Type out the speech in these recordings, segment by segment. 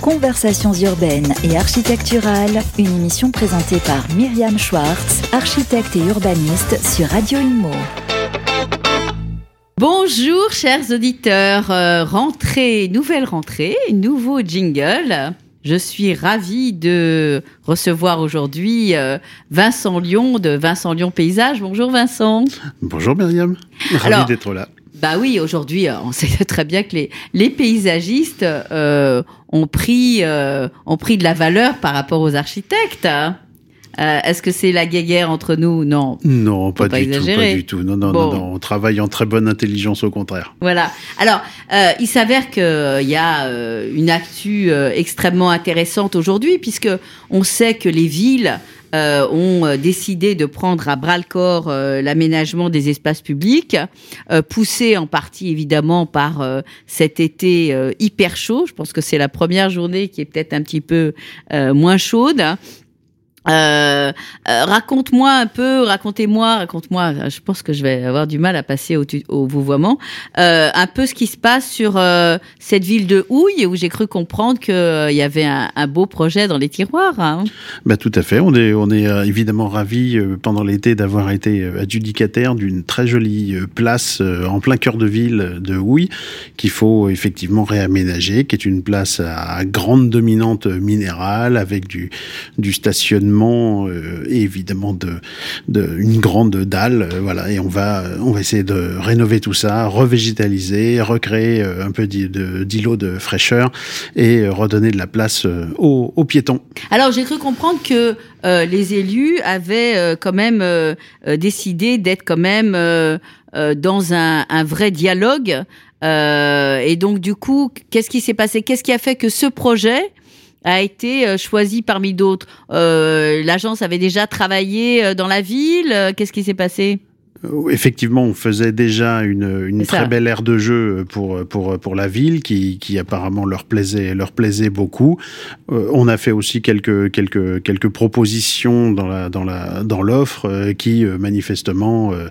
Conversations urbaines et architecturales, une émission présentée par Myriam Schwartz, architecte et urbaniste sur Radio Imo. Bonjour chers auditeurs, euh, rentrée, nouvelle rentrée, nouveau jingle. Je suis ravie de recevoir aujourd'hui euh, Vincent Lyon de Vincent Lyon Paysage. Bonjour Vincent. Bonjour Myriam, ravi d'être là. Bah oui, aujourd'hui, euh, on sait très bien que les, paysagistes euh, ont, pris, euh, ont pris de la valeur par rapport aux architectes. hein. Euh, Est-ce que c'est la guéguerre entre nous Non? Non, pas, pas du tout, exagérer. pas du tout. Non, non, Bon. non, non, on travaille en très bonne intelligence au contraire. Voilà. Alors, euh, il s'avère qu'il y a euh, une actu euh, extrêmement intéressante aujourd'hui, puisque on sait que les villes euh, ont euh, décidé de prendre à bras le corps euh, l'aménagement des espaces publics, euh, poussé en partie évidemment par euh, cet été euh, hyper chaud. Je pense que c'est la première journée qui est peut-être un petit peu euh, moins chaude. Euh, euh, raconte-moi un peu, racontez-moi, raconte-moi. Je pense que je vais avoir du mal à passer au, au vouvoiement. Euh, un peu ce qui se passe sur euh, cette ville de Houille où j'ai cru comprendre qu'il y avait un, beau projet dans les tiroirs. hein. Bah, tout à fait. On est, on est euh, évidemment ravis euh, pendant l'été d'avoir été euh, adjudicataire d'une très jolie euh, place euh, en plein cœur de ville de Houille qu'il faut effectivement réaménager, qui est une place à grande dominante minérale avec du stationnement euh, et évidemment de, de une grande dalle. euh, voilà. Et on va, on va essayer de rénover tout ça, revégétaliser, recréer euh, un peu d'i- de- de fraîcheur et redonner de la place aux, aux piétons. Alors j'ai cru comprendre que les élus avaient quand même décidé d'être quand même dans un, un vrai dialogue. Et donc du coup, qu'est-ce qui s'est passé? Qu'est-ce qui a fait que ce projet a été euh, choisi parmi d'autres Euh, L'agence avait déjà travaillé euh, dans la ville. Qu'est-ce qui s'est passé? Effectivement, on faisait déjà une, une très belle aire de jeu pour pour pour la ville qui qui apparemment leur plaisait leur plaisait beaucoup. Euh, on a fait aussi quelques quelques quelques propositions dans la dans la dans l'offre euh, qui euh, manifestement euh,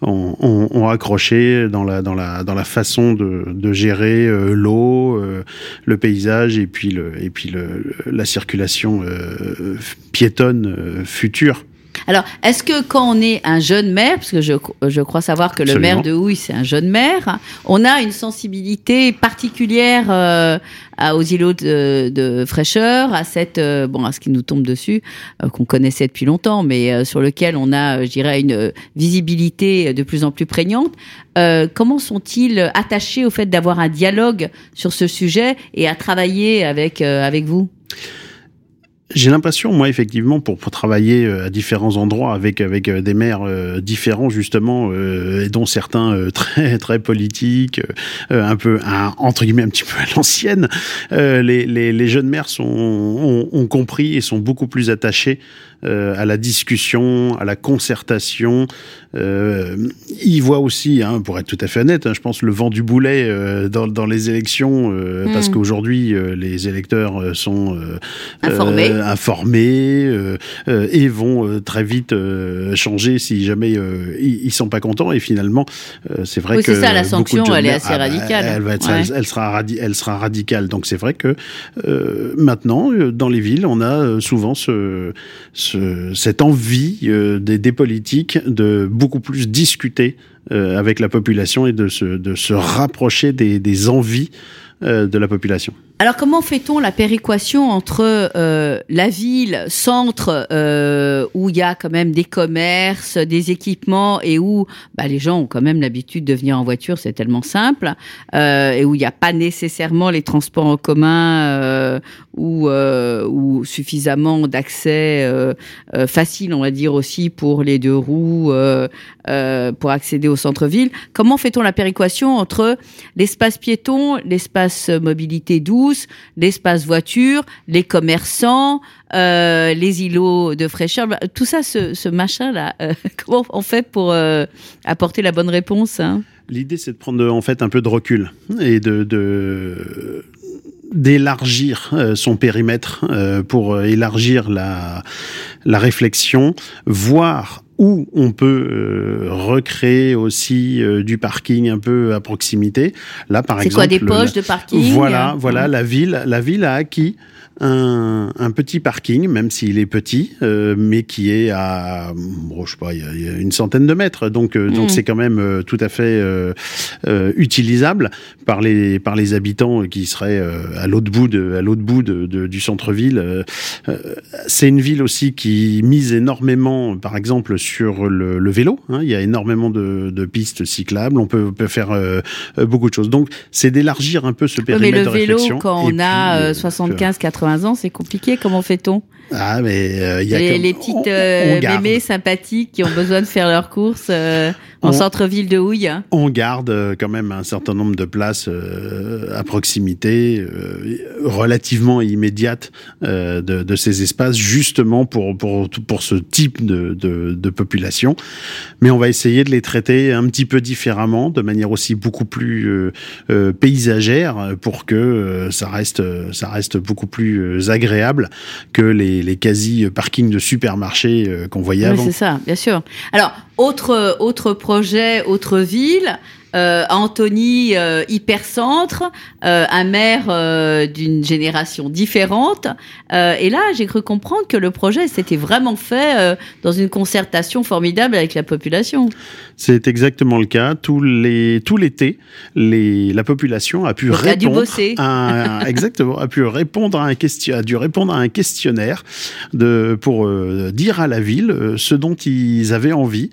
ont, ont, ont accroché dans la dans la dans la façon de de gérer euh, l'eau, euh, le paysage et puis le et puis le, la circulation euh, piétonne euh, future. Alors, est-ce que quand on est un jeune maire, parce que je, je crois savoir que le maire de Houille, c'est un jeune maire, on a une sensibilité particulière euh, à- aux îlots de, de fraîcheur, à cette, euh, bon, à ce qui nous tombe dessus, euh, qu'on connaissait depuis longtemps, mais euh, sur lequel on a, je dirais, une visibilité de plus en plus prégnante. Euh, comment sont-ils attachés au fait d'avoir un dialogue sur ce sujet et à travailler avec euh, avec vous? J'ai l'impression, moi, effectivement, pour, pour travailler euh, à différents endroits avec avec euh, des maires euh, différents, justement, euh, dont certains euh, très très politiques, un peu un, entre guillemets un petit peu à l'ancienne, les, les les jeunes maires sont ont, ont compris et sont beaucoup plus attachés euh, à la discussion, à la concertation. Euh, ils voient aussi, hein, pour être tout à fait honnête, hein, je pense le vent du boulet euh, dans, dans les élections, euh, parce qu'aujourd'hui euh, les électeurs euh, sont euh, Informés. euh, informés euh, euh, et vont euh, très vite euh, changer si jamais euh, ils, ils sont pas contents. Et finalement, euh, c'est vrai Oui, que ça, la sanction, elle est assez ah bah, radicale. Elle, va être, Ouais. elle, elle sera radi- elle sera radicale. Donc c'est vrai que euh, maintenant, dans les villes, on a souvent ce, ce, cette envie euh, des, politiques de beaucoup plus discuter euh, avec la population et de se, rapprocher des, des envies euh, de la population. Alors comment fait-on la péréquation entre euh, la ville, centre, euh, où il y a quand même des commerces, des équipements, et où bah, les gens ont quand même l'habitude de venir en voiture, c'est tellement simple, euh, et où il n'y a pas nécessairement les transports en commun euh, ou, euh, ou suffisamment d'accès euh, facile, on va dire aussi pour les deux roues, pour accéder au centre-ville. Comment fait-on la péréquation entre l'espace piéton, l'espace mobilité douce, l'espace voiture, les commerçants, euh, les îlots de fraîcheur, bah, tout ça, ce, machin-là, euh, comment on fait pour euh, apporter la bonne réponse hein? L'idée, c'est de prendre en fait un peu de recul et d'élargir son périmètre pour élargir la, la réflexion, voir où on peut euh, recréer aussi euh, du parking un peu à proximité. Là, par exemple, c'est quoi des poches de parking? Voilà, voilà, la ville, la ville a acquis un, un, petit parking, même s'il est petit, euh, mais qui est à, bon, je sais pas, il y, a une centaine de mètres. Donc, euh, donc mm. c'est quand même euh, tout à fait euh, euh, utilisable par les par les habitants qui seraient à l'autre bout de à l'autre bout de, de, du centre-ville. c'est une ville aussi qui mise énormément, par exemple, sur le, le vélo. Hein. Il y a énormément de, de, pistes cyclables. On peut, peut faire beaucoup de choses. Donc, c'est d'élargir un peu ce périmètre mais le vélo, quand on a 75, 80 ans, c'est compliqué. Comment fait-on? Ah, mais euh, y a les, les petites euh, mémés sympathiques qui ont besoin de faire leurs courses euh, en centre-ville de Houille. On garde euh, quand même un certain nombre de places euh, à proximité, euh, relativement immédiates de, de, ces espaces, justement pour pour pour ce type de, de, de, population. Mais on va essayer de les traiter un petit peu différemment, de manière aussi beaucoup plus paysagère, pour que ça reste ça reste beaucoup plus agréable que les, les quasi parkings de supermarchés qu'on voyait oui, avant. C'est ça, bien sûr. Alors autre autre projet, autre ville. Euh, Anthony euh, hypercentre, euh, un maire euh, d'une génération différente. Euh, et là, j'ai cru comprendre que le projet s'était vraiment fait euh, dans une concertation formidable avec la population. C'est exactement le cas. Tous les tout l'été, les la population a pu Donc, répondre. A. À un, exactement, a pu répondre à un question, a dû répondre à un questionnaire de pour dire à la ville ce dont ils avaient envie.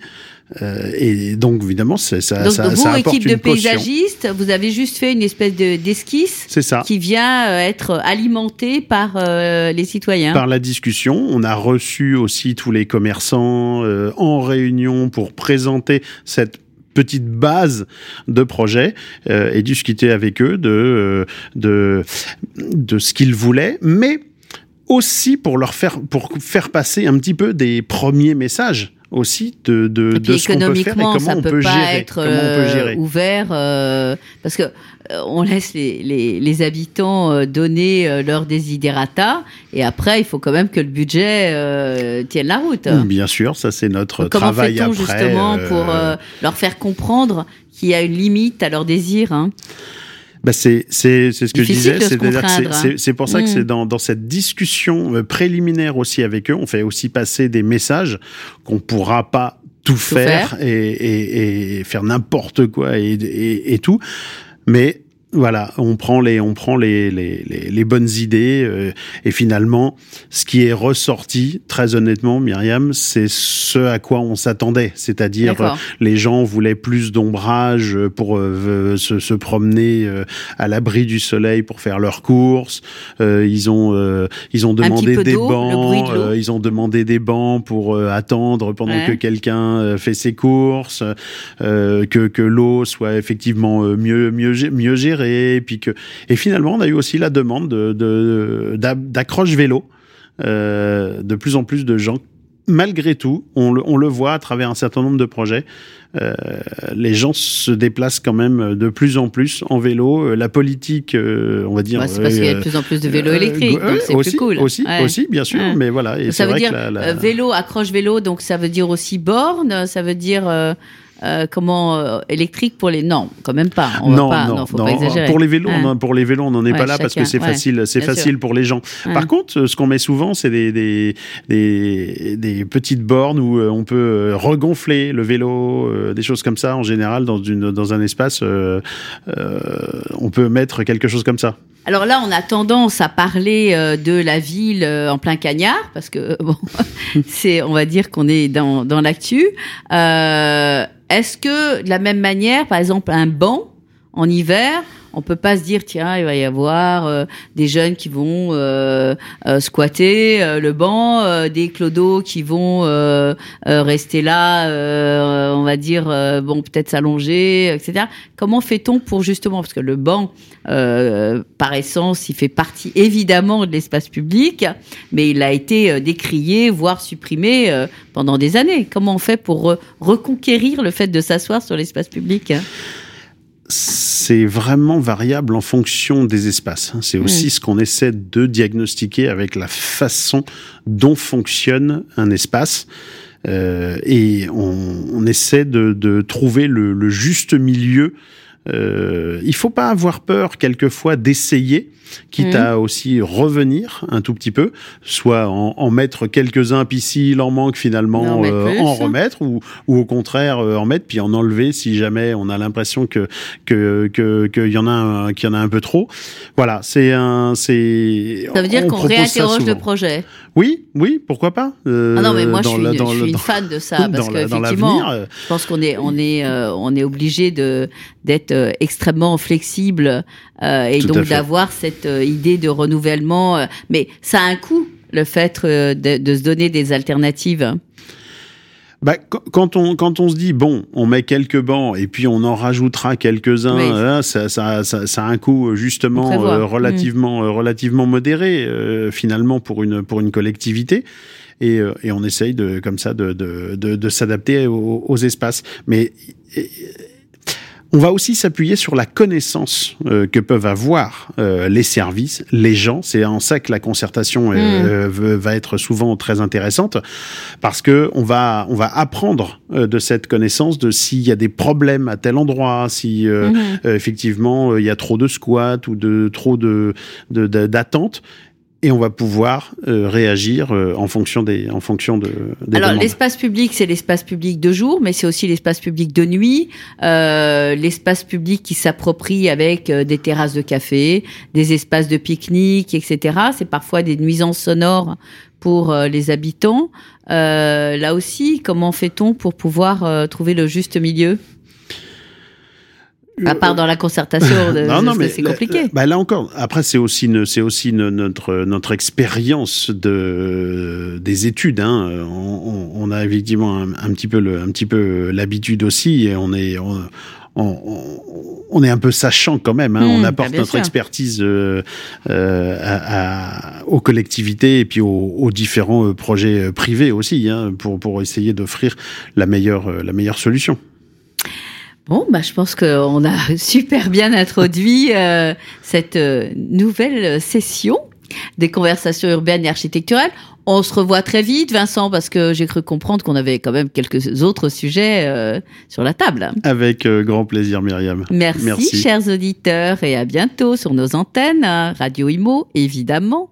Euh, et donc évidemment, ça, donc, ça, vous, ça équipe de caution. paysagistes, vous avez juste fait une espèce de d'esquisse qui vient euh, être alimentée par euh, les citoyens. Par la discussion, on a reçu aussi tous les commerçants euh, en réunion pour présenter cette petite base de projet euh, et discuter avec eux de de de ce qu'ils voulaient, mais aussi pour leur faire pour faire passer un petit peu des premiers messages aussi de, de, et puis de ce qu'on peut faire et comment ça on peut peut pas gérer. être comment on peut gérer. euh, ouvert euh, parce que euh, on laisse les, les, les habitants euh, donner leurs desiderata et après il faut quand même que le budget tienne la route. Bien sûr, ça c'est notre Donc, comment travail fait-on après. justement euh, pour euh, leur faire comprendre qu'il y a une limite à leurs désirs hein? Bah c'est c'est c'est ce que je disais, c'est- hein. c'est pour ça que Mm. c'est dans dans cette discussion euh, préliminaire aussi avec eux, on fait aussi passer des messages qu'on pourra pas tout, faire, faire. Et, et, et faire n'importe quoi et, et, et tout, mais voilà, on prend les on prend les les, les, les bonnes idées euh, et finalement ce qui est ressorti très honnêtement Myriam, c'est ce à quoi on s'attendait, c'est-à-dire D'accord. les gens voulaient plus d'ombrage pour euh, se, se promener euh, à l'abri du soleil pour faire leurs courses. Euh, ils ont euh, ils ont demandé des de bancs. euh, ils ont demandé des bancs pour euh, attendre pendant Ouais. que quelqu'un euh, fait ses courses, euh, que que l'eau soit effectivement euh, mieux mieux mieux gérée, et puis que et finalement on a eu aussi la demande de de- d'a- d'accroche vélo. Euh, de plus en plus de gens malgré tout, on le, on le voit à travers un certain nombre de projets, euh, les gens se déplacent quand même de plus en plus en vélo. Euh, La politique, euh, on va dire, Bah, c'est parce qu'il y a de plus en plus de vélos électriques, donc c'est aussi, plus cool. Aussi, Ouais. aussi, bien sûr, Ouais. mais voilà. Et Ça veut vrai dire que la, la- vélo, accroche vélo, donc ça veut dire aussi borne, ça veut dire euh, comment euh, électrique pour les non, quand même pas. On non, va pas, non, non, faut non. pas exagérer. Pour les vélos, on en- pour les vélos, on n'en est Ouais, pas là parce que c'est ouais. facile, c'est facile pour les gens. Ouais. Par contre, ce qu'on met souvent, c'est des, des, des, des petites bornes où euh, on peut regonfler le vélo, euh, des choses comme ça. En général, dans, une, dans un espace, on peut mettre quelque chose comme ça. Alors là, on a tendance à parler euh, de la ville euh, en plein cagnard, parce que bon, c'est, on va dire qu'on est dans, dans l'actu. Euh, est-ce que de la même manière, par exemple, un banc en hiver, on peut pas se dire tiens, il va y avoir euh, des jeunes qui vont euh, euh, squatter euh, le banc, euh, des clodos qui vont rester là, on va dire bon peut-être s'allonger, etc. Comment fait-on pour justement parce que le banc par essence, il fait partie évidemment de l'espace public, mais il a été décrié, voire supprimé pendant des années. Comment on fait pour re- reconquérir le fait de s'asseoir sur l'espace public c'est vraiment variable en fonction des espaces. hein. C'est aussi Mm. ce qu'on essaie de diagnostiquer avec la façon dont fonctionne un espace. et on, essaie de, trouver le, juste milieu. Euh, il faut pas avoir peur quelquefois d'essayer quitte mmh. à aussi revenir un tout petit peu, soit en, mettre quelques-uns, puis s'il en manque finalement, euh, en remettre, ou, ou au contraire euh, en mettre, puis en enlever si jamais on a l'impression que que qu'il y en a qu'il y en a un peu trop. Voilà, c'est un c'est. Ça veut dire qu'on réinterroge le projet. Oui, oui, pourquoi pas. Euh, ah non, mais moi je suis, je suis une fan de ça parce qu'effectivement, je pense qu'on est on est on est obligé de d'être extrêmement flexible et donc d'avoir cette euh, idée de renouvellement. Euh, mais ça a un coût, le fait euh, de, se donner des alternatives. Bah, quand on quand on se dit bon, on met quelques bancs et puis on en rajoutera quelques-uns, ça, ça, ça, a un coût justement relativement mm. relativement modéré finalement pour une pour une collectivité. Et, et on essaye de comme ça de de, de, s'adapter aux, aux, espaces. Mais on va aussi s'appuyer sur la connaissance euh, que peuvent avoir euh, les services, les gens. C'est en ça que la concertation euh, hmm. va être souvent très intéressante parce que on va on va apprendre de cette connaissance de s'il y a des problèmes à tel endroit, si hmm. effectivement il y a trop de squats ou de trop de d'attentes et on va pouvoir euh, réagir euh, en fonction des en fonction de des alors l'espace public c'est l'espace public de jour mais c'est aussi l'espace public de nuit euh, l'espace public qui s'approprie avec euh, des terrasses de café des espaces de pique-nique etc c'est parfois des nuisances sonores pour les habitants. Là aussi comment fait-on pour pouvoir trouver le juste milieu? À part dans la concertation, c'est compliqué. Bah là encore, après c'est aussi c'est aussi notre notre expérience de des études. Hein. On, on, a effectivement un, un, petit peu le, un petit peu l'habitude aussi, et on est on, on, est un peu sachant quand même. Hein. on mmh, apporte bah, notre expertise euh, euh, à, aux collectivités et puis aux, aux différents euh, projets euh, privés aussi, hein, pour, pour essayer d'offrir la meilleure, la meilleure solution. Bon, bah, je pense qu'on a super bien introduit euh, cette euh, nouvelle session des conversations urbaines et architecturales. On se revoit très vite, Vincent, parce que j'ai cru comprendre qu'on avait quand même quelques autres sujets euh, sur la table. Avec grand plaisir, Myriam. Merci, Merci, chers auditeurs, et à bientôt sur nos antennes, Radio Imo, évidemment.